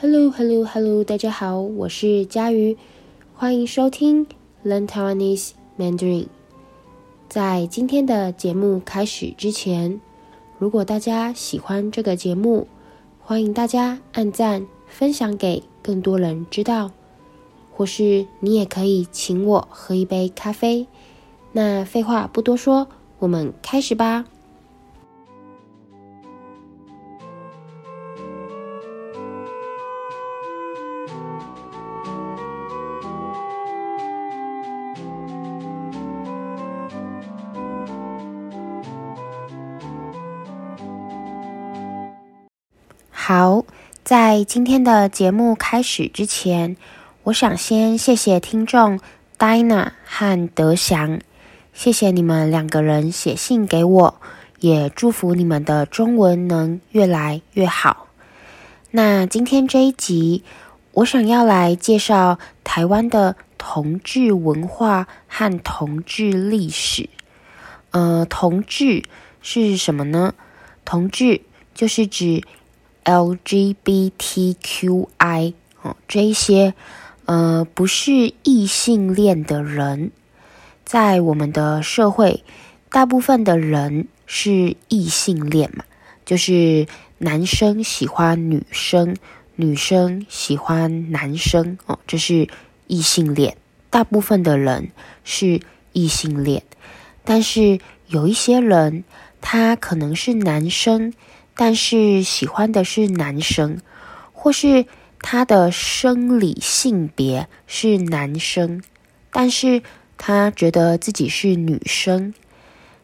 Hello, Hello, Hello！大家好，我是佳瑜，欢迎收听 Learn Taiwanese Mandarin。在今天的节目开始之前，如果大家喜欢这个节目，欢迎大家按赞、分享给更多人知道，或是你也可以请我喝一杯咖啡。那废话不多说，我们开始吧。好，在今天的节目开始之前，我想先谢谢听众 Dina 和德祥，谢谢你们两个人写信给我，也祝福你们的中文能越来越好。那今天这一集，我想要来介绍台湾的同志文化和同志历史。呃，同志是什么呢？同志就是指 LGBTQI 哦，这一些呃不是异性恋的人，在我们的社会，大部分的人是异性恋嘛，就是男生喜欢女生，女生喜欢男生哦，这是异性恋。大部分的人是异性恋，但是有一些人，他可能是男生。但是喜欢的是男生，或是他的生理性别是男生，但是他觉得自己是女生。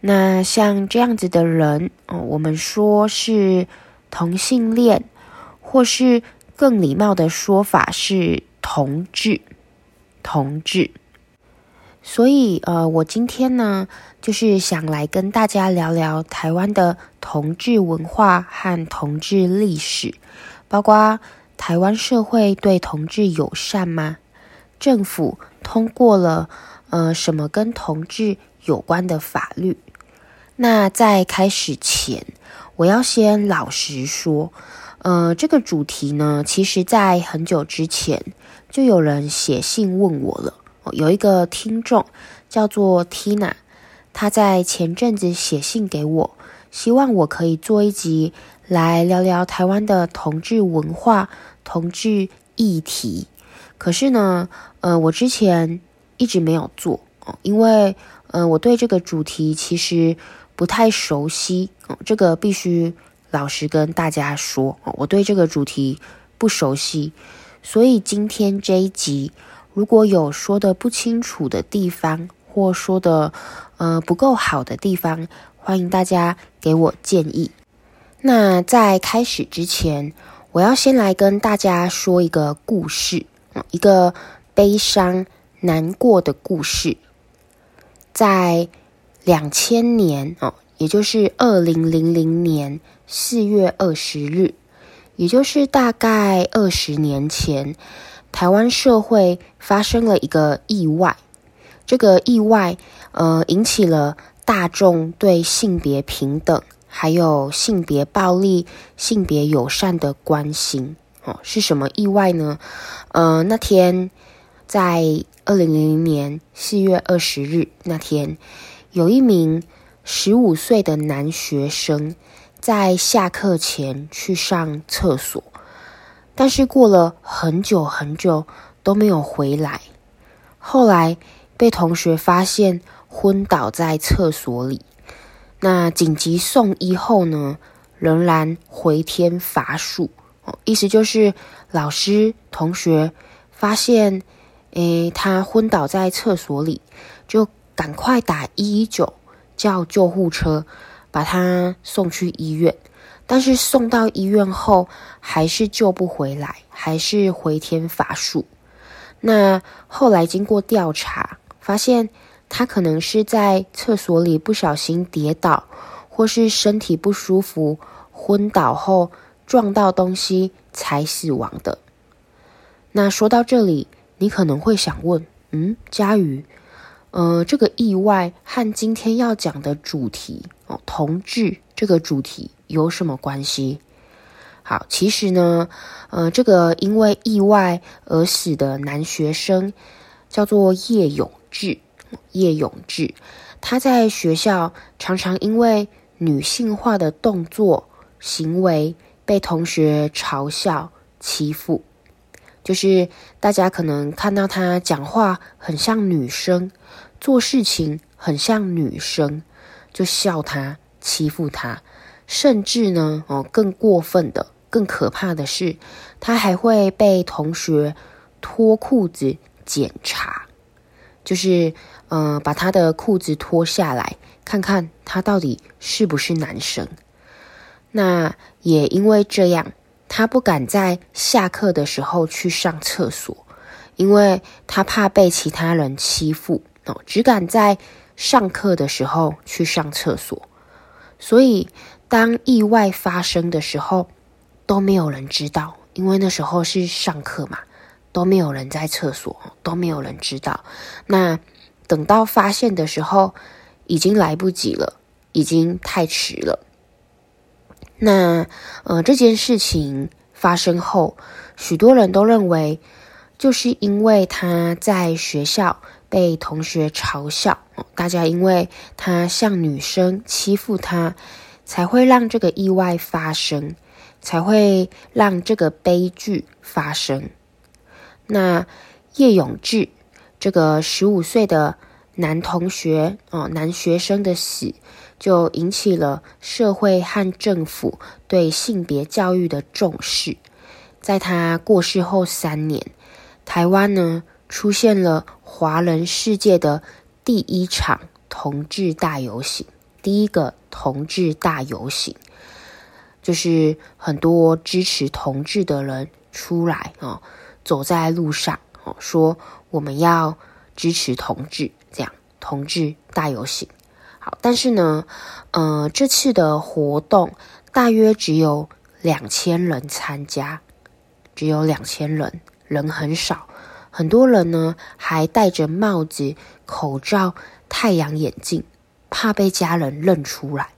那像这样子的人，我们说是同性恋，或是更礼貌的说法是同志，同志。所以，呃，我今天呢，就是想来跟大家聊聊台湾的同志文化和同志历史，包括台湾社会对同志友善吗？政府通过了呃什么跟同志有关的法律？那在开始前，我要先老实说，呃，这个主题呢，其实在很久之前就有人写信问我了。有一个听众叫做 Tina，她在前阵子写信给我，希望我可以做一集来聊聊台湾的同志文化、同志议题。可是呢，呃，我之前一直没有做，因为呃，我对这个主题其实不太熟悉，这个必须老实跟大家说，我对这个主题不熟悉，所以今天这一集。如果有说的不清楚的地方，或说的呃不够好的地方，欢迎大家给我建议。那在开始之前，我要先来跟大家说一个故事，一个悲伤难过的故事。在两千年哦，也就是二零零零年四月二十日，也就是大概二十年前。台湾社会发生了一个意外，这个意外呃引起了大众对性别平等还有性别暴力、性别友善的关心哦。是什么意外呢？呃，那天在二零零零年四月二十日那天，有一名十五岁的男学生在下课前去上厕所。但是过了很久很久都没有回来，后来被同学发现昏倒在厕所里。那紧急送医后呢，仍然回天乏术。意思就是老师同学发现，诶，他昏倒在厕所里，就赶快打一一九叫救护车，把他送去医院。但是送到医院后，还是救不回来，还是回天乏术。那后来经过调查，发现他可能是在厕所里不小心跌倒，或是身体不舒服，昏倒后撞到东西才死亡的。那说到这里，你可能会想问：嗯，佳瑜，呃，这个意外和今天要讲的主题哦，同志这个主题。有什么关系？好，其实呢，呃，这个因为意外而死的男学生叫做叶永志。叶永志，他在学校常常因为女性化的动作行为被同学嘲笑欺负，就是大家可能看到他讲话很像女生，做事情很像女生，就笑他欺负他，甚至呢，哦，更过分的、更可怕的是，他还会被同学脱裤子检查，就是。嗯、呃，把他的裤子脱下来，看看他到底是不是男生。那也因为这样，他不敢在下课的时候去上厕所，因为他怕被其他人欺负哦，只敢在上课的时候去上厕所。所以，当意外发生的时候，都没有人知道，因为那时候是上课嘛，都没有人在厕所，都没有人知道。那。等到发现的时候，已经来不及了，已经太迟了。那呃，这件事情发生后，许多人都认为，就是因为他在学校被同学嘲笑，大家因为他像女生欺负他，才会让这个意外发生，才会让这个悲剧发生。那叶永志。这个十五岁的男同学哦，男学生的死，就引起了社会和政府对性别教育的重视。在他过世后三年，台湾呢出现了华人世界的第一场同志大游行，第一个同志大游行，就是很多支持同志的人出来哦，走在路上哦，说。我们要支持同志，这样同志大游行。好，但是呢，呃，这次的活动大约只有两千人参加，只有两千人，人很少。很多人呢还戴着帽子、口罩、太阳眼镜，怕被家人认出来。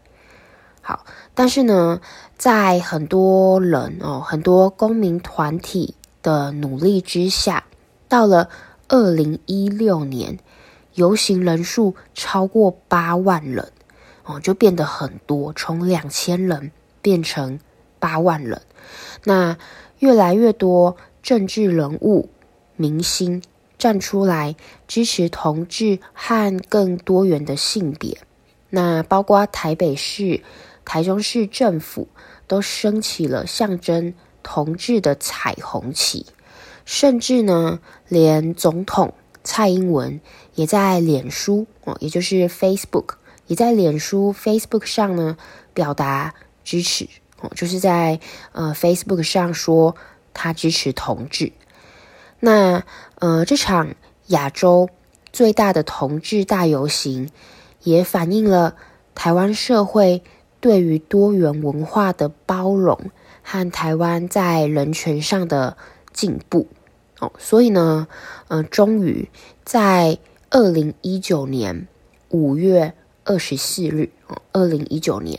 好，但是呢，在很多人哦，很多公民团体的努力之下，到了。二零一六年，游行人数超过八万人，哦，就变得很多，从两千人变成八万人。那越来越多政治人物、明星站出来支持同志和更多元的性别。那包括台北市、台中市政府都升起了象征同志的彩虹旗。甚至呢，连总统蔡英文也在脸书哦，也就是 Facebook，也在脸书 Facebook 上呢表达支持哦，就是在呃 Facebook 上说他支持同志。那呃这场亚洲最大的同志大游行，也反映了台湾社会对于多元文化的包容和台湾在人权上的进步。哦，所以呢，呃，终于在二零一九年五月二十四日，二零一九年，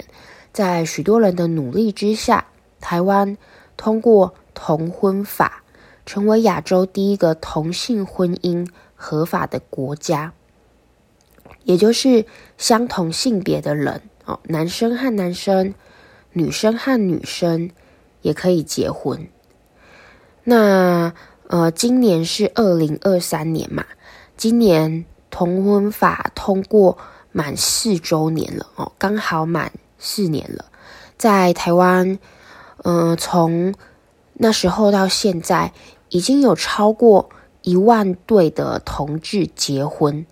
在许多人的努力之下，台湾通过同婚法，成为亚洲第一个同性婚姻合法的国家，也就是相同性别的人，哦，男生和男生，女生和女生也可以结婚。那。呃，今年是二零二三年嘛，今年同婚法通过满四周年了哦，刚好满四年了。在台湾，呃，从那时候到现在，已经有超过一万对的同志结婚。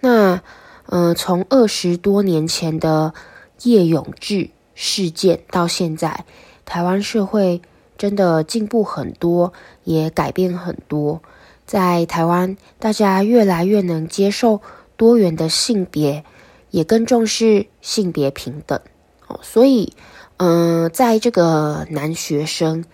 那，呃，从二十多年前的叶永志事件到现在，台湾社会。真的进步很多，也改变很多。在台湾，大家越来越能接受多元的性别，也更重视性别平等。哦，所以，嗯、在这个男学生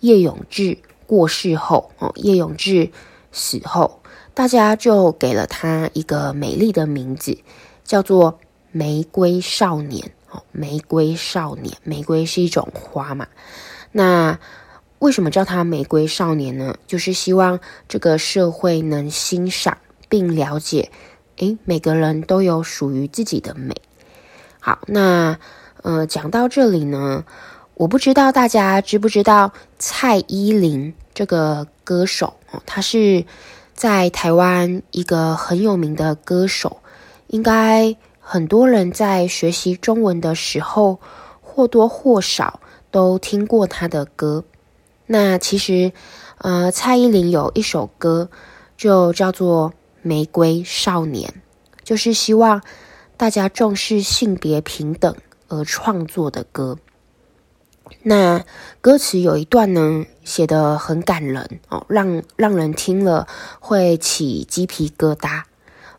叶永志过世后，哦，叶永志死后，大家就给了他一个美丽的名字，叫做玫瑰少年。哦，玫瑰少年，玫瑰是一种花嘛。那为什么叫他玫瑰少年呢？就是希望这个社会能欣赏并了解，诶，每个人都有属于自己的美。好，那呃，讲到这里呢，我不知道大家知不知道蔡依林这个歌手哦，她是在台湾一个很有名的歌手，应该很多人在学习中文的时候或多或少都听过她的歌。那其实，呃，蔡依林有一首歌就叫做《玫瑰少年》，就是希望大家重视性别平等而创作的歌。那歌词有一段呢，写得很感人哦，让让人听了会起鸡皮疙瘩。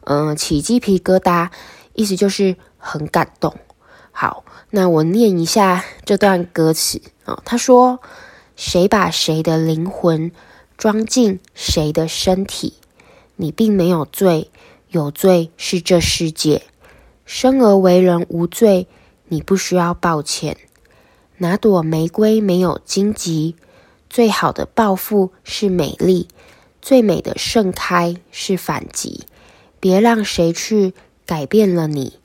嗯、起鸡皮疙瘩，意思就是很感动。好，那我念一下这段歌词啊、哦。他说：“谁把谁的灵魂装进谁的身体？你并没有罪，有罪是这世界。生而为人无罪，你不需要抱歉。”哪朵玫瑰没有荆棘？最好的报复是美丽，最美的盛开是反击。别让谁去改变了你，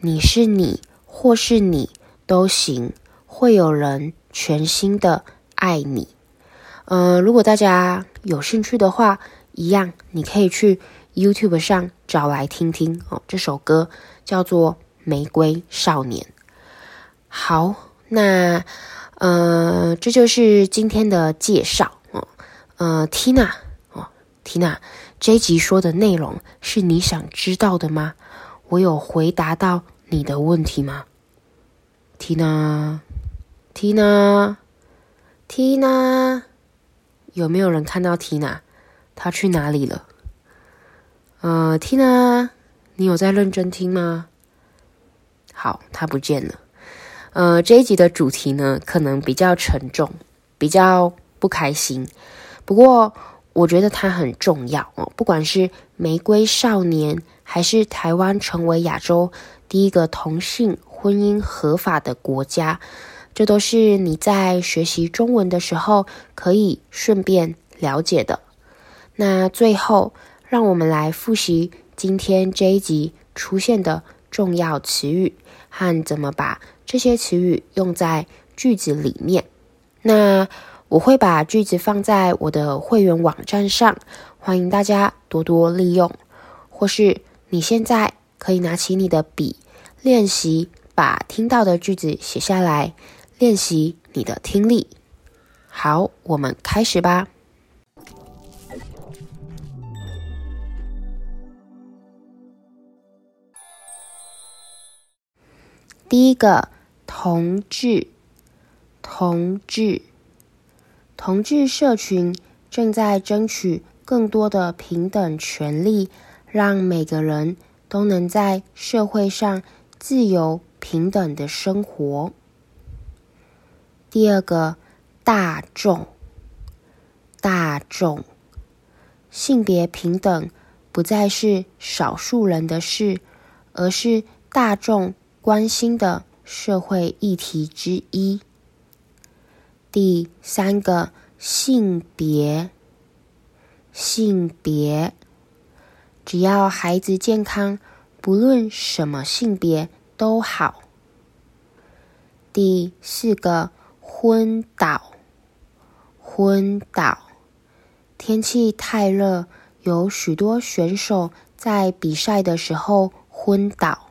你是你，或是你都行。会有人全心的爱你。呃，如果大家有兴趣的话，一样你可以去 YouTube 上找来听听哦。这首歌叫做《玫瑰少年》。好。那，呃，这就是今天的介绍哦。呃，Tina 哦，Tina，这集说的内容是你想知道的吗？我有回答到你的问题吗？Tina，Tina，Tina，有没有人看到 Tina？她去哪里了？呃，Tina，你有在认真听吗？好，她不见了。呃，这一集的主题呢，可能比较沉重，比较不开心。不过，我觉得它很重要哦。不管是玫瑰少年，还是台湾成为亚洲第一个同性婚姻合法的国家，这都是你在学习中文的时候可以顺便了解的。那最后，让我们来复习今天这一集出现的重要词语和怎么把。这些词语用在句子里面，那我会把句子放在我的会员网站上，欢迎大家多多利用。或是你现在可以拿起你的笔，练习把听到的句子写下来，练习你的听力。好，我们开始吧。第一个。同志，同志，同志社群正在争取更多的平等权利，让每个人都能在社会上自由平等的生活。第二个，大众，大众，性别平等不再是少数人的事，而是大众关心的。社会议题之一。第三个，性别，性别，只要孩子健康，不论什么性别都好。第四个，昏倒，昏倒，天气太热，有许多选手在比赛的时候昏倒。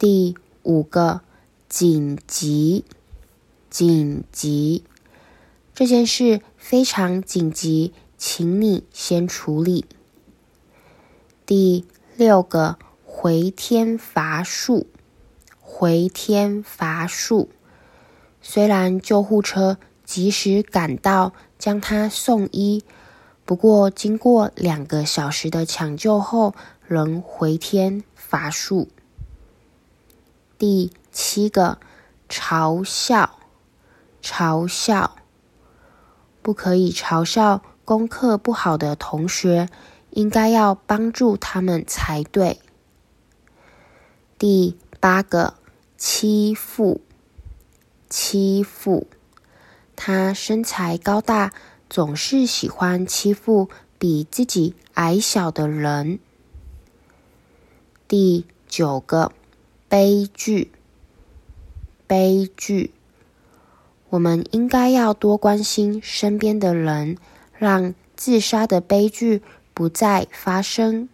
第五个，紧急，紧急，这件事非常紧急，请你先处理。第六个，回天乏术，回天乏术，虽然救护车及时赶到将他送医，不过经过两个小时的抢救后，仍回天乏术。第七个，嘲笑，嘲笑，不可以嘲笑功课不好的同学，应该要帮助他们才对。第八个，欺负，欺负，他身材高大，总是喜欢欺负比自己矮小的人。第九个悲剧，悲剧。我们应该要多关心身边的人，让自杀的悲剧不再发生。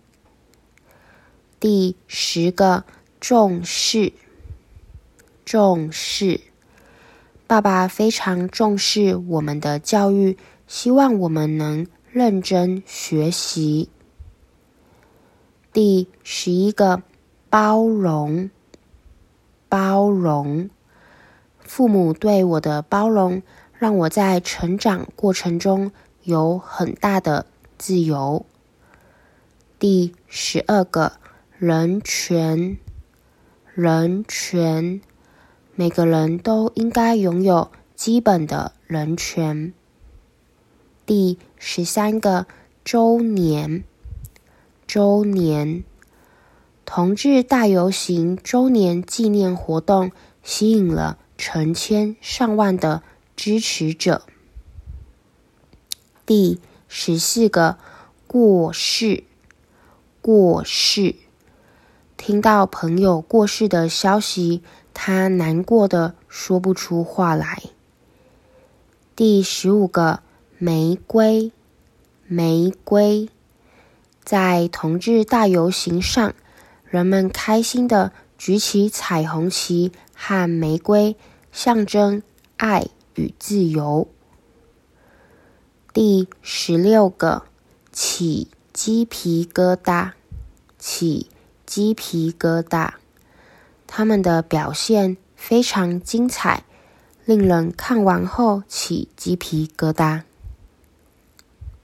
第十个重视，重视。爸爸非常重视我们的教育，希望我们能认真学习。第十一个包容，包容。父母对我的包容，让我在成长过程中有很大的自由。第十二个人权，人权，每个人都应该拥有基本的人权。第十三个周年，周年，同志大游行周年纪念活动吸引了成千上万的支持者。第十四个过世，过世。听到朋友过世的消息，他难过的说不出话来。第十五个玫瑰，玫瑰。在同志大游行上，人们开心的举起彩虹旗。和玫瑰象征爱与自由。第十六个，起鸡皮疙瘩，起鸡皮疙瘩。他们的表现非常精彩，令人看完后起鸡皮疙瘩。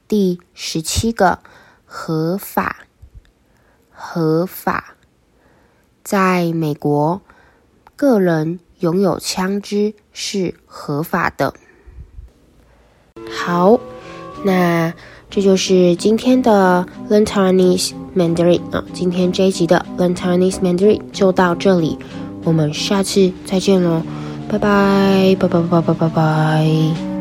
第十七个，合法，合法。在美国。个人拥有枪支是合法的。好，那这就是今天的 Learn Chinese Mandarin 啊，今天这一集的 Learn Chinese Mandarin 就到这里，我们下次再见喽，拜拜，拜拜拜拜拜拜。